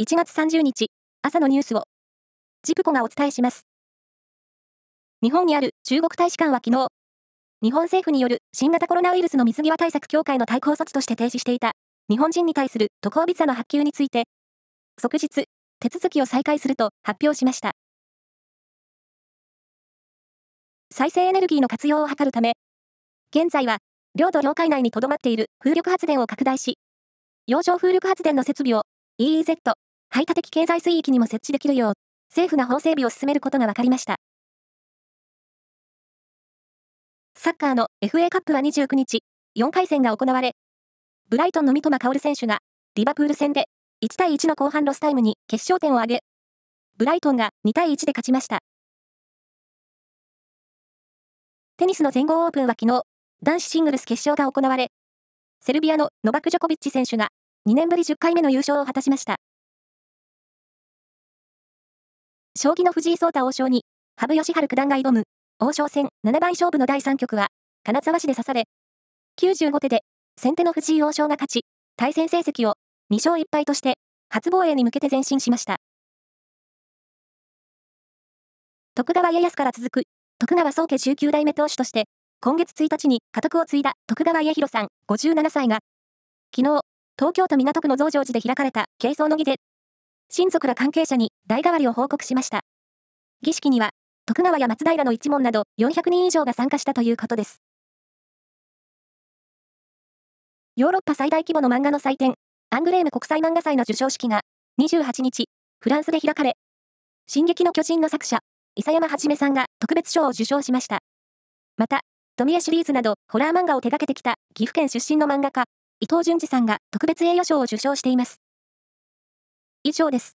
1月30日、朝のニュースを、ジプコがお伝えします。日本にある中国大使館は昨日、日本政府による新型コロナウイルスの水際対策協会の対抗措置として停止していた日本人に対する渡航ビザの発給について、即日、手続きを再開すると発表しました。再生エネルギーの活用を図るため、現在は領土領海内にとどまっている風力発電を拡大し、洋上風力発電の設備を EEZ、排他的経済水域にも設置できるよう、政府が法整備を進めることが分かりました。サッカーの FA カップは29日、4回戦が行われ、ブライトンの三笘薫選手が、リバプール戦で、1対1の後半ロスタイムに決勝点を挙げ、ブライトンが2対1で勝ちました。テニスの全豪オープンは昨日、男子シングルス決勝が行われ、セルビアのノバク・ジョコビッチ選手が2年ぶり10回目の優勝を果たしました。将棋の藤井聡太王将に、羽生善治九段が挑む、王将戦七番勝負の第3局は、金沢市で指され、95手で、先手の藤井王将が勝ち、対戦成績を2勝1敗として、初防衛に向けて前進しました。徳川家康から続く、徳川宗家19代目当主として、今月1日に家督を継いだ徳川家広さん57歳が、昨日、東京都港区の増上寺で開かれた敬葬の儀で、親族ら関係者に代替わりを報告しました。儀式には、徳川や松平の一門など400人以上が参加したということです。ヨーロッパ最大規模の漫画の祭典、アングレーム国際漫画祭の授賞式が28日、フランスで開かれ、進撃の巨人の作者、伊佐山はじめさんが特別賞を受賞しました。また、富江シリーズなどホラー漫画を手掛けてきた岐阜県出身の漫画家、伊藤淳二さんが特別栄誉賞を受賞しています。以上です。